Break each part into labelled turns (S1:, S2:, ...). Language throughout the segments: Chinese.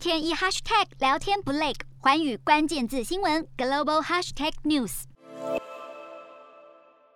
S1: 天一 hashtag 聊天不累，环宇关键字新闻 global hashtag news。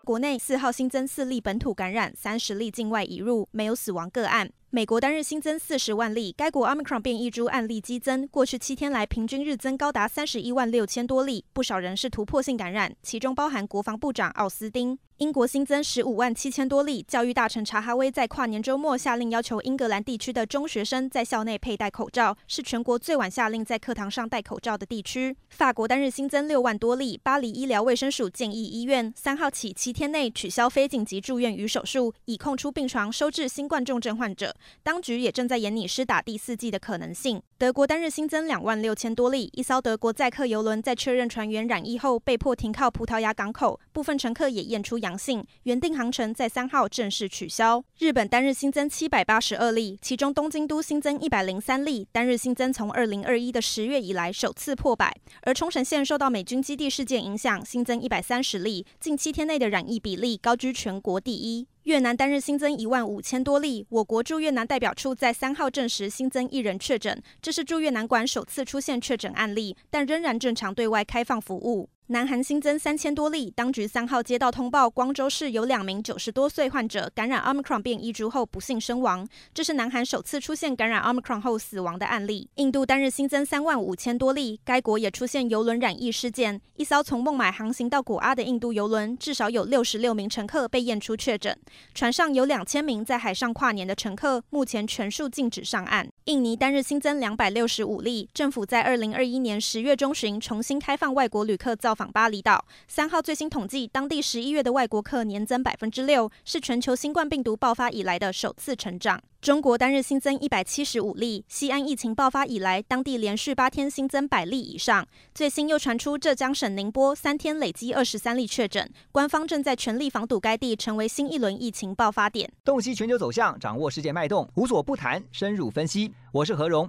S2: 国内四号新增四例本土感染，三十例境外移入，没有死亡个案。美国单日新增四十万例，该国 Omicron 变异株案例激增，过去七天来平均日增高达三十一万六千多例，不少人是突破性感染，其中包含国防部长奥斯汀。英国新增十五万七千多例，教育大臣查哈威在跨年周末下令要求英格兰地区的中学生在校内佩戴口罩，是全国最晚下令在课堂上戴口罩的地区。法国单日新增六万多例，巴黎医疗卫生署建议医院三号起七天内取消非紧急住院与手术，以空出病床收治新冠重症患者。当局也正在研拟施打第四剂的可能性。德国单日新增两万六千多例，一艘德国载客邮轮在确认船员染疫后被迫停靠葡萄牙港口，部分乘客也验出阳性，原定航程在三号正式取消。日本单日新增七百八十二例，其中东京都新增一百零三例，单日新增从二零二一的十月以来首次破百。而冲绳县受到美军基地事件影响，新增一百三十例，近七天内的染疫比例高居全国第一。越南单日新增一万五千多例，我国驻越南代表处在三号证实新增一人确诊，这是驻越南馆首次出现确诊案例，但仍然正常对外开放服务。南韩新增三千多例，当局三号接到通报，光州市有两名九十多岁患者感染 Omicron 变异株后不幸身亡，这是南韩首次出现感染 Omicron 后死亡的案例。印度单日新增三万五千多例，该国也出现邮轮染疫事件，一艘从孟买航行到古阿的印度邮轮，至少有六十六名乘客被验出确诊，船上有两千名在海上跨年的乘客，目前全数禁止上岸。印尼单日新增两百六十五例，政府在二零二一年十月中旬重新开放外国旅客造访巴厘岛，三号最新统计，当地十一月的外国客年增百分之六，是全球新冠病毒爆发以来的首次成长。中国单日新增一百七十五例，西安疫情爆发以来，当地连续八天新增百例以上。最新又传出浙江省宁波三天累积二十三例确诊，官方正在全力防堵该地成为新一轮疫情爆发点。
S3: 洞悉全球走向，掌握世界脉动，无所不谈，深入分析。我是何荣。